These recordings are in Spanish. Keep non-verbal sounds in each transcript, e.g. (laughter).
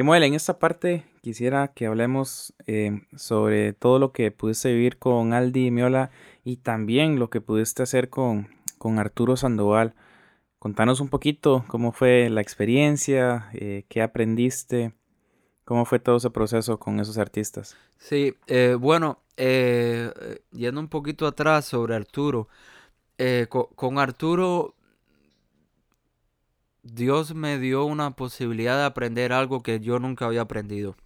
Kemuel, en esta parte quisiera que hablemos eh, sobre todo lo que pudiste vivir con Aldi Miola y también lo que pudiste hacer con, con Arturo Sandoval. Contanos un poquito cómo fue la experiencia, eh, qué aprendiste, cómo fue todo ese proceso con esos artistas. Sí, eh, bueno, yendo un poquito atrás sobre Arturo, con Arturo Dios me dio una posibilidad de aprender algo que yo nunca había aprendido.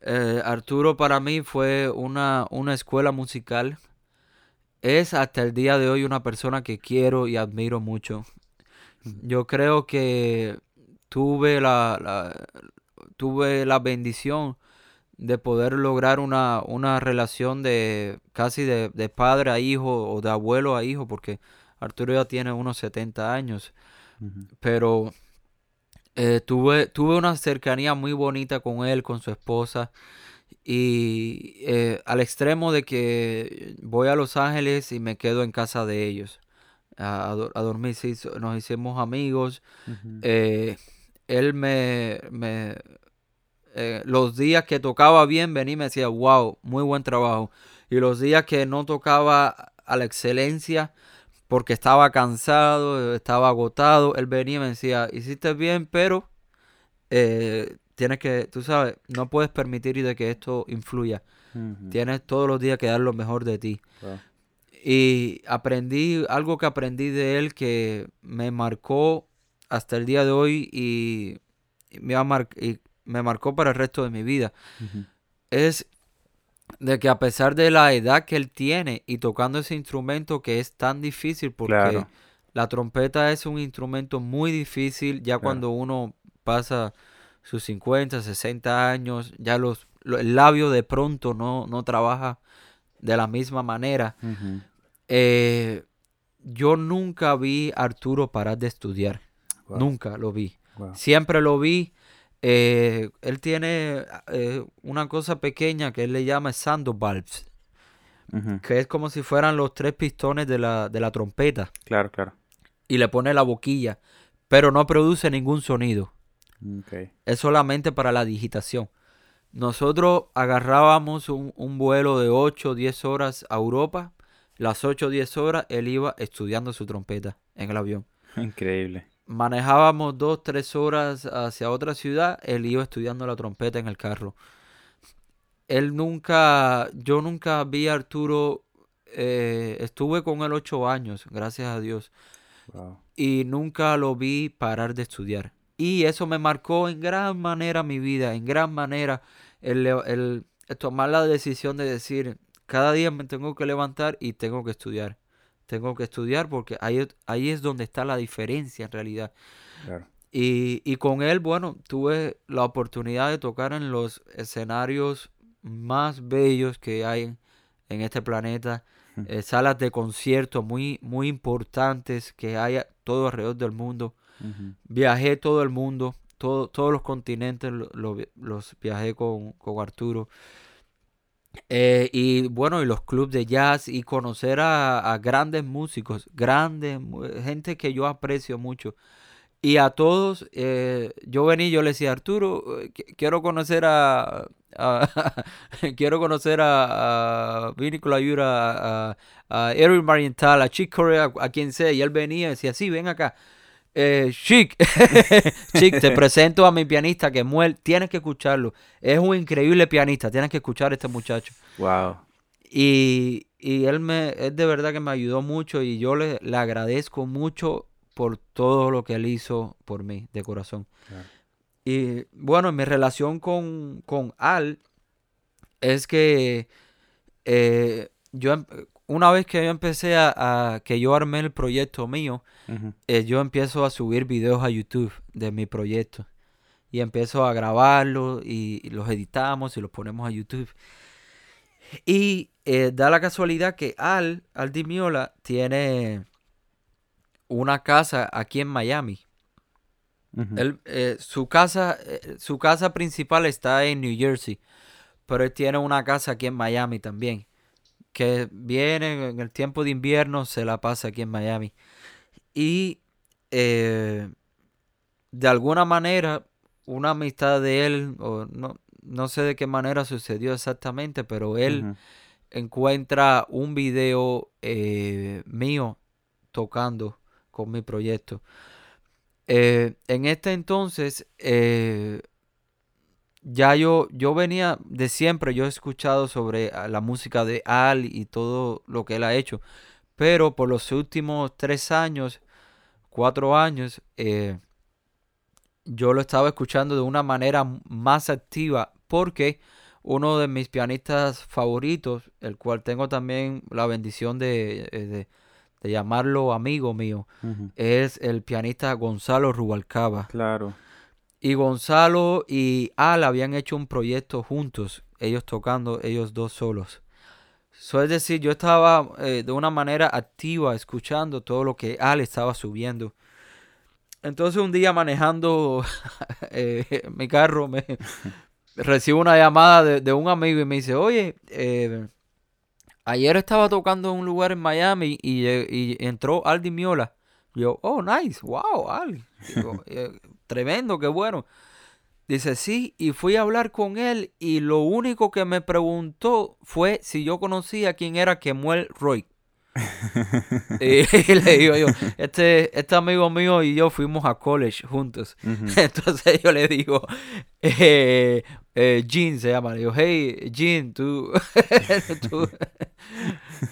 Eh, Arturo para mí fue una, una escuela musical. Es hasta el día de hoy una persona que quiero y admiro mucho. Yo creo que tuve la, tuve la bendición de poder lograr una, una relación de casi de, de, padre a hijo o de abuelo a hijo, porque Arturo ya tiene unos 70 años. Pero eh, tuve, tuve una cercanía muy bonita con él, con su esposa. Y eh, al extremo de que voy a Los Ángeles y me quedo en casa de ellos. A, dormir, nos hicimos amigos. Eh, él me, me los días que tocaba bien, venía y me decía, wow, muy buen trabajo. Y los días que no tocaba a la excelencia, porque estaba cansado, estaba agotado. Él venía y me decía, hiciste bien, pero eh, tienes que, tú sabes, no puedes permitir de que esto influya. Tienes todos los días que dar lo mejor de ti. Y aprendí, algo que aprendí de él que me marcó hasta el día de hoy y, me, y me marcó para el resto de mi vida. Es de que a pesar de la edad que él tiene y tocando ese instrumento que es tan difícil porque la trompeta es un instrumento muy difícil ya cuando uno pasa sus 50, 60 años, ya los, el labio de pronto no, no trabaja de la misma manera. Eh, yo nunca vi a Arturo parar de estudiar. Nunca lo vi. Siempre lo vi eh, él tiene eh, una cosa pequeña que él le llama valves que es como si fueran los tres pistones de la, de la trompeta. Claro, claro. Y le pone la boquilla, pero no produce ningún sonido. Es solamente para la digitación. Nosotros agarrábamos un, un vuelo de 8 o 10 horas a Europa. Las 8 o 10 horas él iba estudiando su trompeta en el avión. (laughs) Increíble manejábamos dos, tres horas hacia otra ciudad, él iba estudiando la trompeta en el carro. Él nunca, yo nunca vi a Arturo, eh, estuve con él ocho años, gracias a Dios. Y nunca lo vi parar de estudiar. Y eso me marcó en gran manera mi vida, en gran manera el, el tomar la decisión de decir, cada día me tengo que levantar y tengo que estudiar tengo que estudiar porque ahí, ahí es donde está la diferencia en realidad. Y, con él, bueno, tuve la oportunidad de tocar en los escenarios más bellos que hay en, este planeta, eh, salas de concierto muy, muy importantes que hay todo alrededor del mundo. Viajé todo el mundo, todo, todos los continentes los viajé con, con Arturo. Eh, y bueno, y los clubes de jazz y conocer a, grandes músicos, grandes, gente que yo aprecio mucho. Y a todos, eh, yo venía y yo le decía, Arturo, eh, quiero conocer a, quiero conocer a, a (laughs) Ayura, a, a Eric Marienthal, a Chick Corea, a, quien sea. Y él venía y decía, sí, ven acá. Eh, Chic, (laughs) Chic, te (laughs) presento a mi pianista que muere, tienes que escucharlo. Es un increíble pianista, tienes que escuchar a este muchacho. Wow. Y, él me, es de verdad que me ayudó mucho y yo le, le, agradezco mucho por todo lo que él hizo por mí, de corazón. Y bueno, mi relación con, Al es que eh, yo em, una vez que yo empecé a, que yo armé el proyecto mío, eh, yo empiezo a subir videos a YouTube de mi proyecto. Y empiezo a grabarlos y, los editamos y los ponemos a YouTube. Y eh, da la casualidad que Al, Al Dimiola, tiene una casa aquí en Miami. Eh, su, casa, su casa principal está en New Jersey, pero él tiene una casa aquí en Miami también que viene en el tiempo de invierno, se la pasa aquí en Miami. Y eh, de alguna manera, una amistad de él, o no, no sé de qué manera sucedió exactamente, pero él encuentra un video eh, mío tocando con mi proyecto. Eh, en este entonces, eh, ya yo, yo venía de siempre, yo he escuchado sobre ah, la música de Al y todo lo que él ha hecho, pero por los últimos tres años, cuatro años, yo lo estaba escuchando de una manera más activa porque uno de mis pianistas favoritos, el cual tengo también la bendición de, eh, llamarlo amigo mío, es el pianista Gonzalo Rubalcaba. Claro. Y Gonzalo y Al habían hecho un proyecto juntos, ellos tocando, ellos dos solos. So, es decir, yo estaba eh, de una manera activa escuchando todo lo que Al estaba subiendo. Entonces un día manejando (laughs) eh, mi carro me, (laughs) recibo una llamada de, un amigo y me dice, oye, eh, ayer estaba tocando en un lugar en Miami y, eh, entró Aldi Miola. Yo, oh, nice, wow, Aldi. (laughs) Tremendo, qué bueno. Dice, sí, y fui a hablar con él y lo único que me preguntó fue si yo conocía quién era Kemuel Roy. (laughs) y, (laughs) le digo yo, este, este amigo mío y yo fuimos a college juntos. (laughs) Entonces yo le digo, eh, eh, Jean se llama. Le digo, hey, Jean, tú,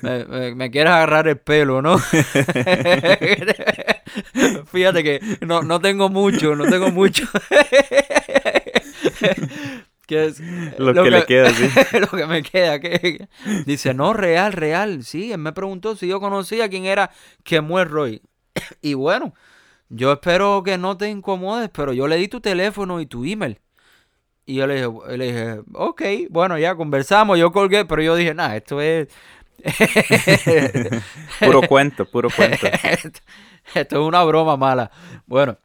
me, me, quieres agarrar el pelo, ¿no? (laughs) Fíjate que no, no tengo mucho, no tengo mucho. (laughs) que es lo, que, le queda, sí. (laughs) lo que me queda. Que, dice, no, real, real. Sí, él me preguntó si yo conocía quién era Kemuel Roy. y bueno, yo espero que no te incomodes, pero yo le di tu teléfono y tu email. Y yo le dije, le dije ok, bueno, ya conversamos, yo colgué, pero yo dije, nada, esto es... (laughs) puro cuento, puro cuento. (laughs) esto, es una broma mala. Bueno,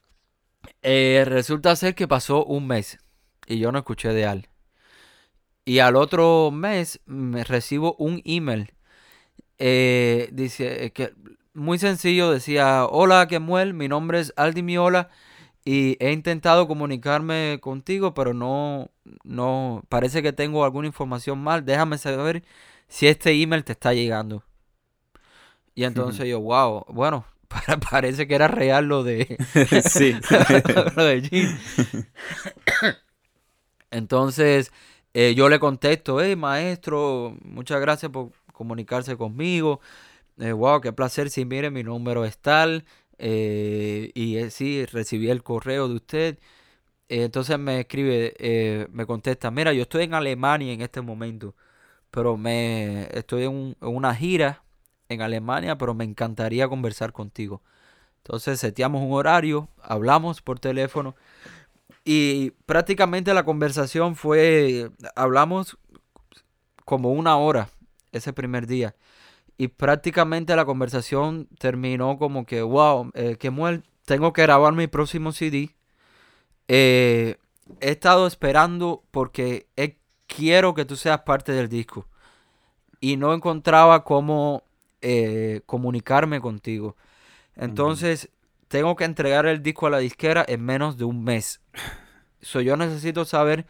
eh, resulta ser que pasó un mes y yo no escuché de Al. Y al otro mes me recibo un email. Eh, dice eh, que muy sencillo, decía, hola Kemuel, mi nombre es Aldi Miola y he intentado comunicarme contigo, pero no, no, parece que tengo alguna información mal. Déjame saber si este email te está llegando. Y entonces yo, wow, bueno, (laughs) parece que era real lo de, (laughs) sí. (laughs) lo de (coughs) Entonces eh, yo le contesto, hey maestro, muchas gracias por comunicarse conmigo. Eh, wow, qué placer. Si mire, mi número es tal. Eh, y sí, recibí el correo de usted. entonces me escribe, me contesta, mira, yo estoy en Alemania en este momento, pero me estoy en, una gira en Alemania, pero me encantaría conversar contigo. Entonces seteamos un horario, hablamos por teléfono y prácticamente la conversación fue, hablamos como una hora ese primer día. Y prácticamente la conversación terminó como que, wow, eh, que tengo que grabar mi próximo CD. Eh, he estado esperando porque quiero que tú seas parte del disco. Y no encontraba cómo eh, comunicarme contigo. Entonces, tengo que entregar el disco a la disquera en menos de un mes. So, yo necesito saber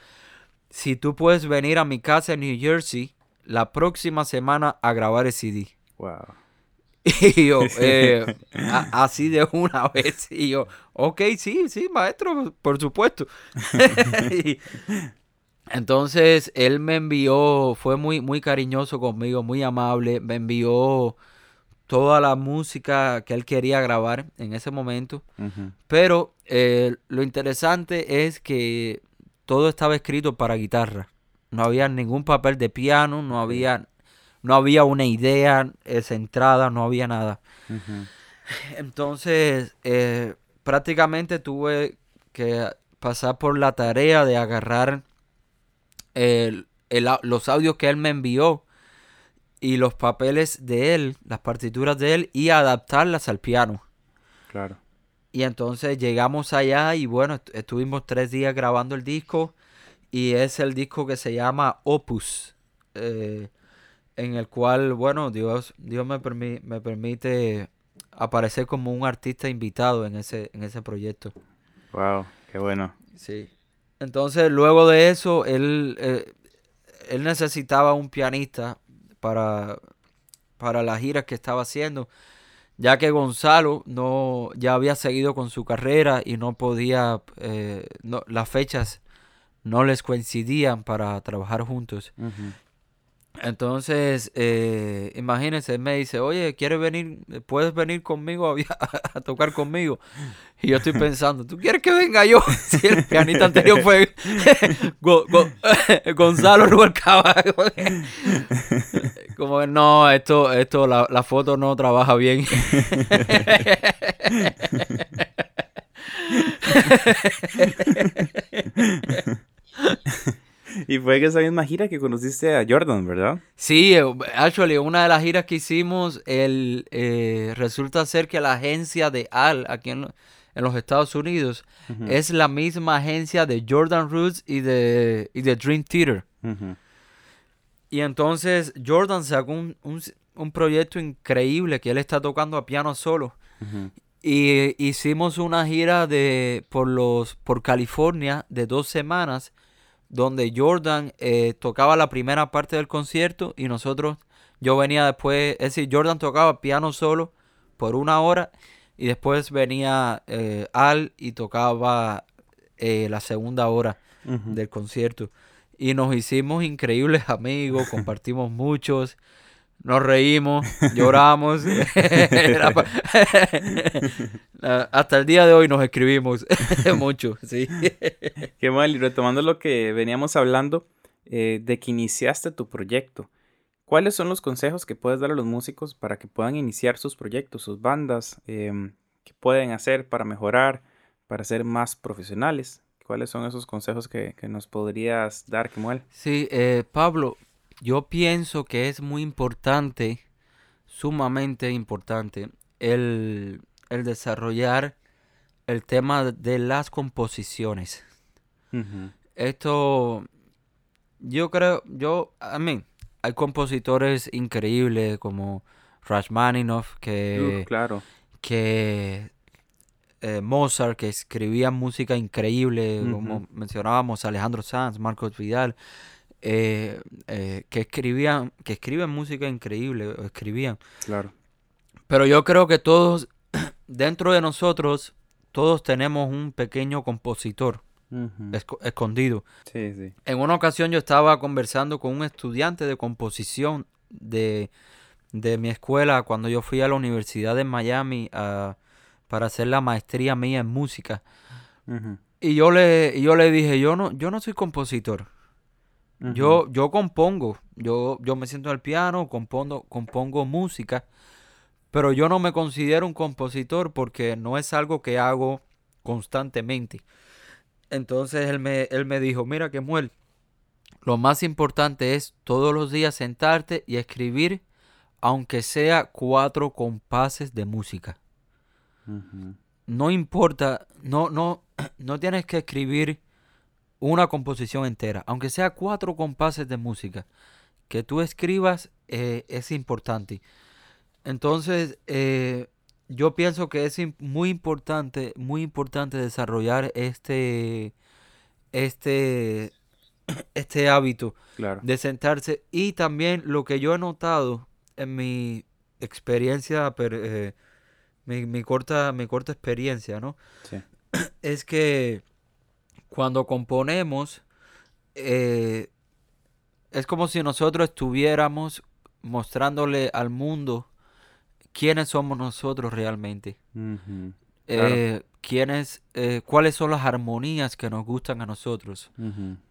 si tú puedes venir a mi casa en New Jersey la próxima semana a grabar el CD. Wow. (laughs) Y yo, (laughs) eh, así de una (laughs) vez. Y yo, ok, sí, sí, maestro, por supuesto. Entonces, él me envió, fue muy, muy cariñoso conmigo, muy amable. Me envió toda la música que él quería grabar en ese momento. Pero eh, lo interesante es que todo estaba escrito para guitarra. No había ningún papel de piano, no había, no había una idea centrada, no había nada. (sighs) Entonces, eh, prácticamente tuve que pasar por la tarea de agarrar los audios que él me envió y los papeles de él, las partituras de él y adaptarlas al piano. Claro. Y entonces llegamos allá y bueno, estuvimos tres días grabando el disco y es el disco que se llama Opus, eh, en el cual, bueno, Dios, Dios me, me permite aparecer como un artista invitado en ese, en ese proyecto. Wow, qué bueno. Sí. Entonces, luego de eso, él, eh, él necesitaba un pianista para, para las giras que estaba haciendo, ya que Gonzalo no ya había seguido con su carrera y no podía, eh, las fechas no les coincidían para trabajar juntos. Entonces, eh, imagínense, él me dice, oye, ¿quieres venir? ¿Puedes venir conmigo (laughs) a, tocar conmigo? Y yo estoy pensando, ¿tú quieres que venga yo? (laughs) Si el pianista anterior fue (laughs) Gonzalo Rubalcaba. Como no, esto, esto, la, la foto no trabaja bien. Y fue que esa misma gira que conociste a Jordan, ¿verdad? Sí, actually, una de las giras que hicimos, el, eh, resulta ser que la agencia de Al, aquí en, los Estados Unidos, es la misma agencia de Jordan Roots y de, de Dream Theater. Y entonces Jordan sacó un, un, proyecto increíble que él está tocando a piano solo. Y hicimos una gira de por los por California de dos semanas donde Jordan eh, tocaba la primera parte del concierto y nosotros, yo venía después, es decir, Jordan tocaba piano solo por una hora y después venía eh, Al y tocaba eh, la segunda hora del concierto. Y nos hicimos increíbles amigos, (laughs) compartimos muchos nos reímos, lloramos. (laughs) (laughs) Hasta el día de hoy nos escribimos (laughs) mucho, sí. Qué mal, y retomando lo que veníamos hablando eh, de que iniciaste tu proyecto, ¿cuáles son los consejos que puedes dar a los músicos para que puedan iniciar sus proyectos, sus bandas? Em, ¿Qué pueden hacer para mejorar, para ser más profesionales? ¿Cuáles son esos consejos que, nos podrías dar, Kemuel? Sí, eh, Pablo, yo pienso que es muy importante, sumamente importante, el, desarrollar el tema de las composiciones. Esto, yo creo, yo, a mí, hay compositores increíbles como Rachmaninoff, que, claro. que eh, Mozart, que escribía música increíble, como mencionábamos, Alejandro Sanz, Marcos Vidal. Eh, eh, que escribían, que escriben música increíble, escribían. Claro. Pero yo creo que todos, (clears throat) dentro de nosotros, todos tenemos un pequeño compositor escondido. Sí, sí. En una ocasión yo estaba conversando con un estudiante de composición de, de mi escuela cuando yo fui a la Universidad de Miami para hacer la maestría mía en música. Y yo le, yo le dije, yo no, yo no soy compositor. Yo, yo compongo, yo, yo me siento en el piano, compongo, compongo música, pero yo no me considero un compositor porque no es algo que hago constantemente. Entonces él me, él me dijo, mira que muel, lo más importante es todos los días sentarte y escribir, aunque sea cuatro compases de música. No importa, no, no, (clears throat) no tienes que escribir una composición entera, aunque sea cuatro compases de música, que tú escribas eh, es importante. Entonces, eh, yo pienso que es muy importante, muy importante desarrollar este, este, (clears throat) este hábito de sentarse. Y también lo que yo he notado en mi experiencia, eh, mi, corta, mi corta experiencia, ¿no? Es que cuando componemos, eh, es como si nosotros estuviéramos mostrándole al mundo quiénes somos nosotros realmente. Eh, quiénes, eh, cuáles son las armonías que nos gustan a nosotros.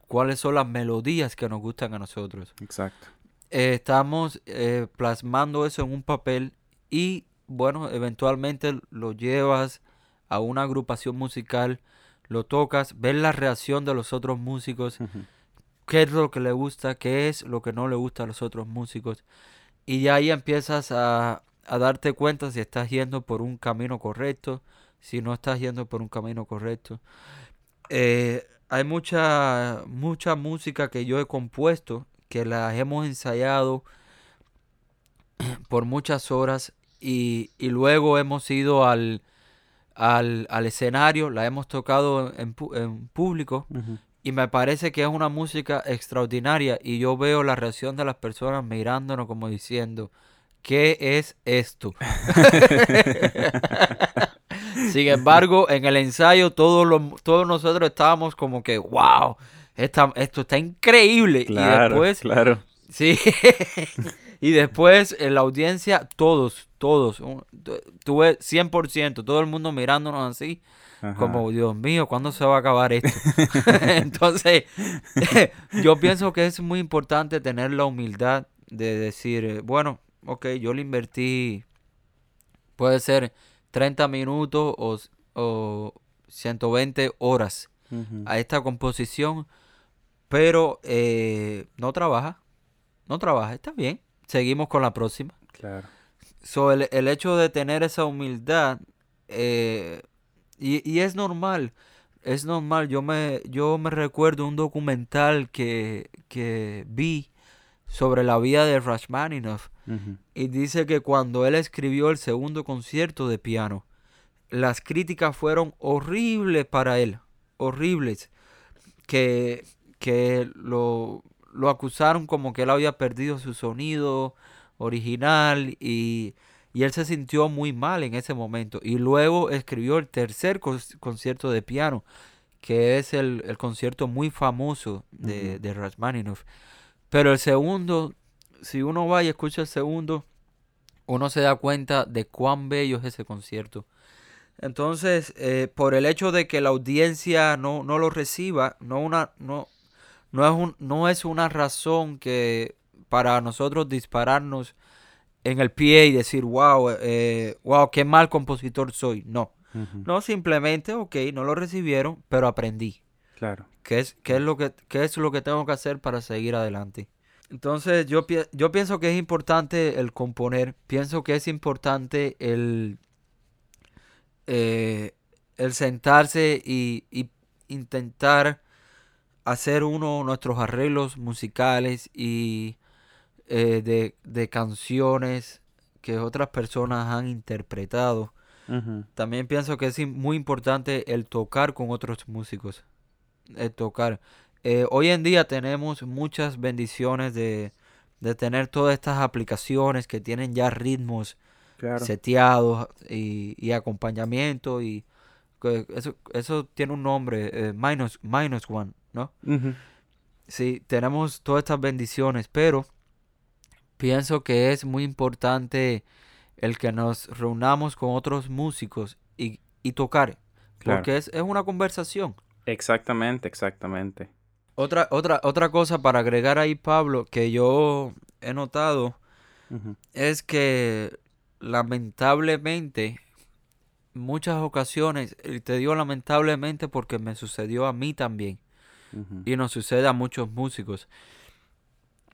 Cuáles son las melodías que nos gustan a nosotros. Exacto. estamos plasmando eso en un papel y, bueno, eventualmente lo llevas a una agrupación musical lo tocas, ves la reacción de los otros músicos, qué es lo que le gusta, qué es lo que no le gusta a los otros músicos. Y ahí empiezas a, darte cuenta si estás yendo por un camino correcto, si no estás yendo por un camino correcto. Eh, hay mucha, mucha música que yo he compuesto, que las hemos ensayado (clears throat) por muchas horas y, y luego hemos ido al, al, escenario, la hemos tocado en, público y me parece que es una música extraordinaria y yo veo la reacción de las personas mirándonos como diciendo, ¿qué es esto? (laughs) Sin embargo, en el ensayo todos, los, todos nosotros estábamos como que, wow, esto está increíble. y después, claro. Sí, (laughs) y después en la audiencia, todos, todos, tuve 100%, todo el mundo mirándonos así. Como, Dios mío, ¿cuándo se va a acabar esto? (laughs) (laughs) Entonces, (laughs) yo pienso que es muy importante tener la humildad de decir, eh, bueno, ok, yo le invertí, puede ser 30 minutos o, o 120 horas a esta composición, pero eh, no trabaja, no trabaja, está bien, seguimos con la próxima. Claro. So, el, el hecho de tener esa humildad eh, y, es normal, es normal. Yo me, yo me recuerdo un documental que, que vi sobre la vida de Rachmaninoff. Y dice que cuando él escribió el segundo concierto de piano, las críticas fueron horribles para él. Horribles. Que, que lo, lo acusaron como que él había perdido su sonido original y y él se sintió muy mal en ese momento. Y luego escribió el tercer concierto de piano, que es el, concierto muy famoso de, de Rachmaninoff. Pero el segundo, si uno va y escucha el segundo, uno se da cuenta de cuán bello es ese concierto. Entonces, eh, por el hecho de que la audiencia no, no lo reciba, no, una, no, no, es un, no es una razón que para nosotros dispararnos en el pie y decir, wow, eh, wow, qué mal compositor soy. No. No, simplemente, ok, no lo recibieron, pero aprendí. Claro. ¿Qué es, qué es, lo, que, qué es lo que tengo que hacer para seguir adelante? Entonces, yo, yo pienso que es importante el componer. Pienso que es importante el, eh, el sentarse y, y intentar hacer uno nuestros arreglos musicales y eh, de, de, canciones que otras personas han interpretado. También pienso que es muy importante el tocar con otros músicos. El tocar. Eh, hoy en día tenemos muchas bendiciones de, de, tener todas estas aplicaciones que tienen ya ritmos seteados y, y, acompañamiento y eso, eso tiene un nombre, eh, minus, minus one, ¿no? Sí, tenemos todas estas bendiciones, pero pienso que es muy importante el que nos reunamos con otros músicos y, tocar. Porque es, una conversación. Exactamente, exactamente. Otra, otra, otra cosa para agregar ahí, Pablo, que yo he notado es que lamentablemente, muchas ocasiones, y te digo lamentablemente porque me sucedió a mí también, y nos sucede a muchos músicos,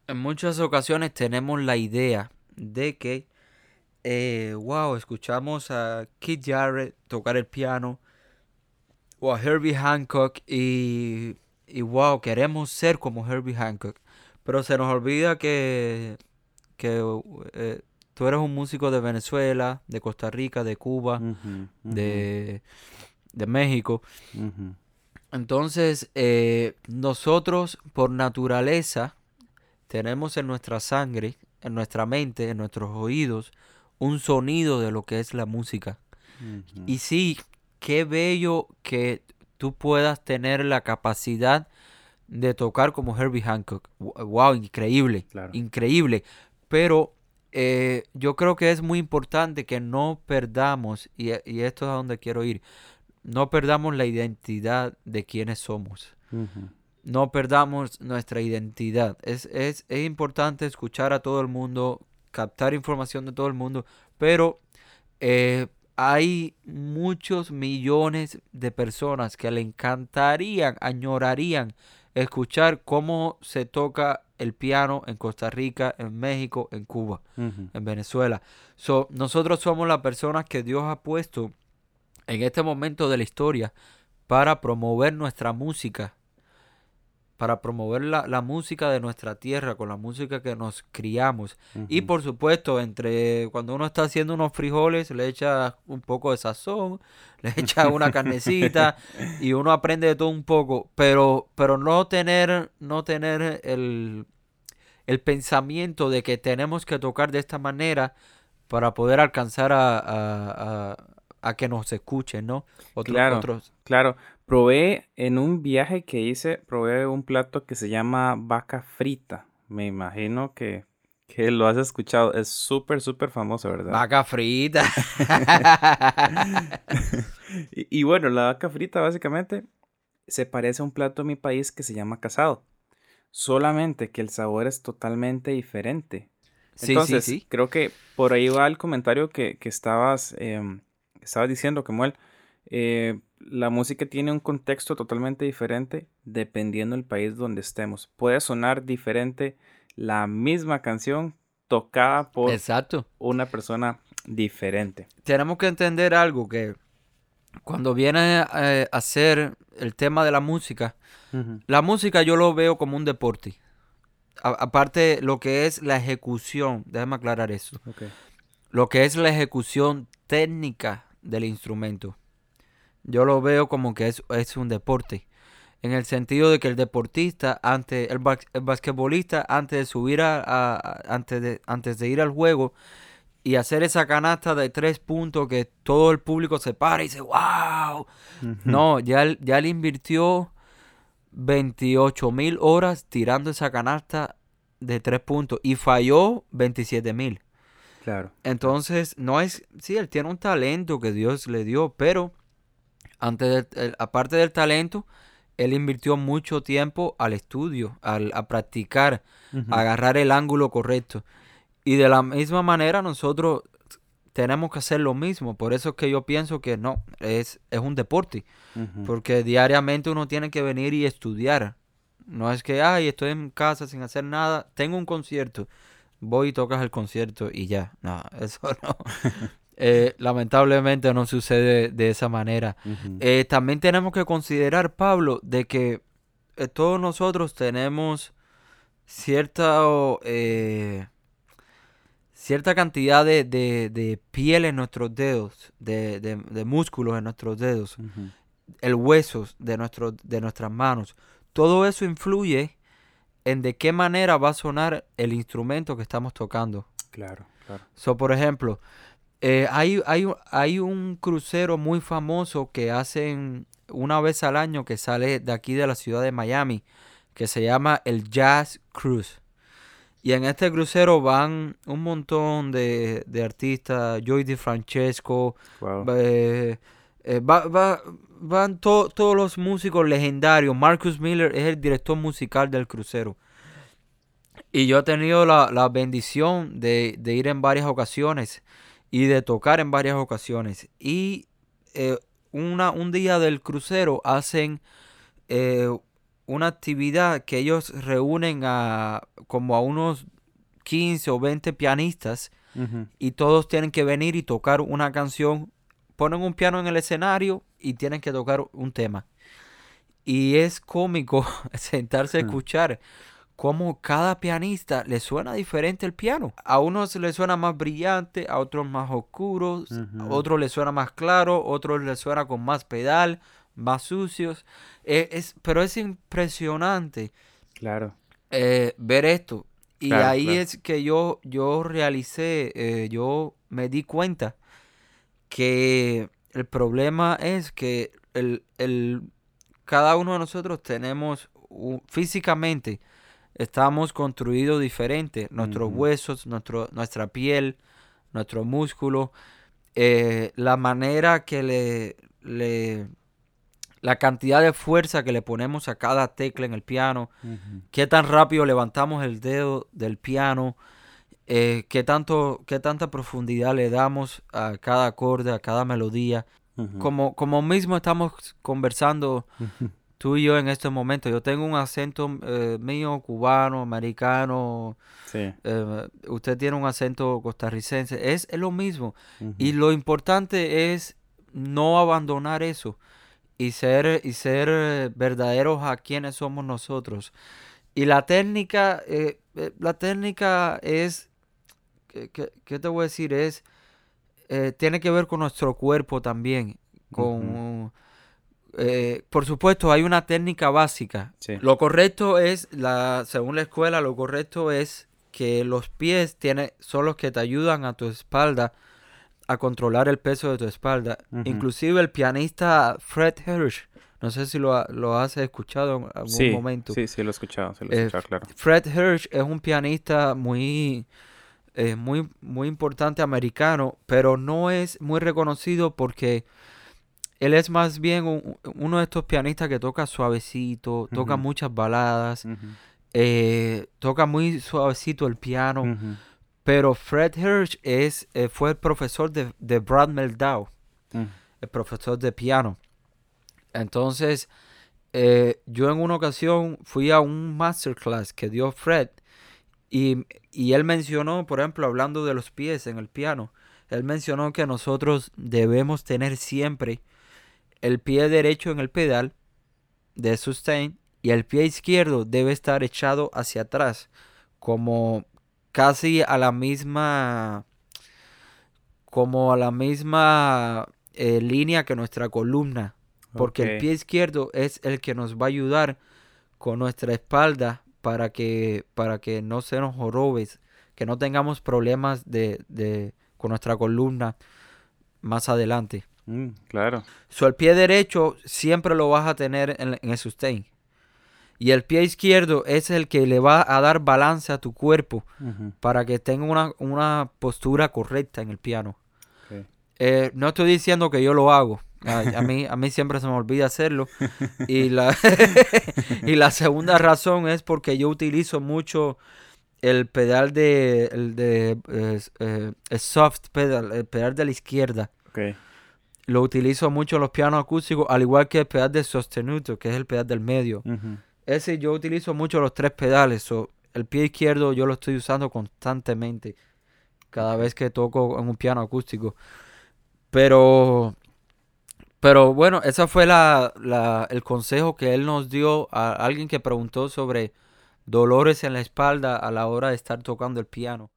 en muchas ocasiones tenemos la idea de que, eh, wow, escuchamos a Kid Jarrett tocar el piano o a Herbie Hancock y, y wow, queremos ser como Herbie Hancock. Pero se nos olvida que, que eh, tú eres un músico de Venezuela, de Costa Rica, de Cuba, De, de, México. Entonces, eh, nosotros por naturaleza tenemos en nuestra sangre, en nuestra mente, en nuestros oídos, un sonido de lo que es la música. Y sí, qué bello que tú puedas tener la capacidad de tocar como Herbie Hancock. Wow, increíble, increíble. Pero eh, yo creo que es muy importante que no perdamos, y, esto es a donde quiero ir, no perdamos la identidad de quienes somos no perdamos nuestra identidad. Es, es, importante escuchar a todo el mundo, captar información de todo el mundo, pero eh, hay muchos millones de personas que le encantarían, añorarían escuchar cómo se toca el piano en Costa Rica, en México, en Cuba, en Venezuela. So, nosotros somos las personas que Dios ha puesto en este momento de la historia para promover nuestra música para promover la, música de nuestra tierra, con la música que nos criamos. Y por supuesto, entre cuando uno está haciendo unos frijoles, le echa un poco de sazón, (laughs) le echa una carnecita (laughs) y uno aprende de todo un poco, pero, pero no tener, no tener el, el pensamiento de que tenemos que tocar de esta manera para poder alcanzar a, a, que nos escuchen, ¿no? claro, claro. Probé en un viaje que hice, probé un plato que se llama vaca frita. Me imagino que, que lo has escuchado. Es súper, súper famoso, ¿verdad? Vaca frita. (laughs) (laughs) y, y, bueno, la vaca frita básicamente se parece a un plato de mi país que se llama casado. Solamente que el sabor es totalmente diferente. Entonces, sí, sí, creo que por ahí va el comentario que, estabas, em, estabas diciendo, Kemuel. Eh, la música tiene un contexto totalmente diferente dependiendo del país donde estemos. Puede sonar diferente la misma canción tocada por una persona diferente. Tenemos que entender algo que cuando viene a, hacer el tema de la música, la música yo lo veo como un deporte aparte lo que es la ejecución, déjame aclarar eso. Lo que es la ejecución técnica del instrumento. Yo lo veo como que es, es un deporte. En el sentido de que el deportista, antes, el, basquetbolista, antes de subir a, antes, de, antes de ir al juego y hacer esa canasta de tres puntos que todo el público se para y dice, wow. No, ya, ya le invirtió 28 mil horas tirando esa canasta de tres puntos y falló 27 mil. Claro. Entonces, no es, sí, él tiene un talento que Dios le dio, pero antes aparte del talento, él invirtió mucho tiempo al estudio, al, a practicar, a agarrar el ángulo correcto. Y de la misma manera nosotros tenemos que hacer lo mismo. Por eso es que yo pienso que no, es, es un deporte. Porque diariamente uno tiene que venir y estudiar. No es que, ay, estoy en casa sin hacer nada, tengo un concierto, voy y tocas el concierto y ya. No, (laughs) eso no. Eh, lamentablemente no sucede de esa manera. Eh, también tenemos que considerar, Pablo, de que eh, todos nosotros tenemos cierta cierta cantidad de, de, piel en nuestros dedos, de, de músculos en nuestros dedos, el hueso de, nuestro, de nuestras manos. Todo eso influye en de qué manera va a sonar el instrumento que estamos tocando. Claro, claro. So, por ejemplo, eh, hay, hay, hay un crucero muy famoso que hacen una vez al año que sale de aquí de la ciudad de Miami, que se llama el Jazz Cruise. Y en este crucero van un montón de, artistas, Joy DiFrancesco, eh, eh, van todos los músicos legendarios. Marcus Miller es el director musical del crucero. Y yo he tenido la, bendición de, ir en varias ocasiones y de tocar en varias ocasiones. Y eh, una, un día del crucero hacen una actividad que ellos reúnen a como a unos 15 o 20 pianistas y todos tienen que venir y tocar una canción. Ponen un piano en el escenario y tienen que tocar un tema. Y es cómico (laughs) sentarse a escuchar cómo cada pianista le suena diferente el piano. A unos le suena más brillante, a otros más oscuros, a otros le suena más claro, a otros le suena con más pedal, más sucios. Eh, es, pero es impresionante. Claro. Eh, ver esto. Y ahí es que yo, yo realicé, eh, yo me di cuenta que el problema es que el, el, cada uno de nosotros tenemos físicamente, estamos construidos diferentes. Nuestros huesos, nuestro, nuestra piel, nuestro músculo, la manera que le, le la cantidad de fuerza que le ponemos a cada tecla en el piano, qué tan rápido levantamos el dedo del piano, eh, qué, tanto, qué tanta profundidad le damos a cada acorde, a cada melodía. como, como mismo estamos conversando tú y yo en este momento. Yo tengo un acento eh, mío cubano, americano. Eh, usted tiene un acento costarricense. Es, lo mismo. Y lo importante es no abandonar eso y ser, y ser verdaderos a quienes somos nosotros. Y la técnica, eh, eh, la técnica es, ¿qué, te voy a decir? Es, eh, tiene que ver con nuestro cuerpo también. Con, por supuesto, hay una técnica básica. Lo correcto es, la, según la escuela, lo correcto es que los pies tiene, son los que te ayudan a tu espalda a controlar el peso de tu espalda. Inclusive el pianista Fred Hirsch, no sé si lo, lo has escuchado en algún momento. Sí, sí, lo he escuchado, lo he eh, escuchado claro. Fred Hirsch es un pianista muy, eh, muy, muy importante americano, pero no es muy reconocido porque él es más bien uno de estos pianistas que toca suavecito, toca muchas baladas, eh, toca muy suavecito el piano. Pero Fred Hirsch es, eh, fue el profesor de, de Brad Meldau, el profesor de piano. Entonces, eh, yo en una ocasión fui a un masterclass que dio Fred y, y, él mencionó, por ejemplo, hablando de los pies en el piano, él mencionó que nosotros debemos tener siempre el pie derecho en el pedal de sustain y el pie izquierdo debe estar echado hacia atrás, como casi a la misma, como a la misma eh, línea que nuestra columna, porque el pie izquierdo es el que nos va a ayudar con nuestra espalda para que, para que no se nos jorobes, que no tengamos problemas de, de, con nuestra columna más adelante. Mm, claro. So, el pie derecho siempre lo vas a tener en, en el sustain. Y el pie izquierdo es el que le va a dar balance a tu cuerpo para que tenga una, postura correcta en el piano. Eh, no estoy diciendo que yo lo hago. A, mí, a mí siempre se me olvida hacerlo. (laughs) Y la, (laughs) y la segunda razón es porque yo utilizo mucho el pedal de, el de eh, soft pedal, el pedal de la izquierda. Lo utilizo mucho en los pianos acústicos, al igual que el pedal de sostenuto, que es el pedal del medio. Ese yo utilizo mucho los tres pedales. el pie izquierdo yo lo estoy usando constantemente. Cada vez que toco en un piano acústico. Pero. Pero bueno, ese fue la, el consejo que él nos dio a alguien que preguntó sobre dolores en la espalda a la hora de estar tocando el piano.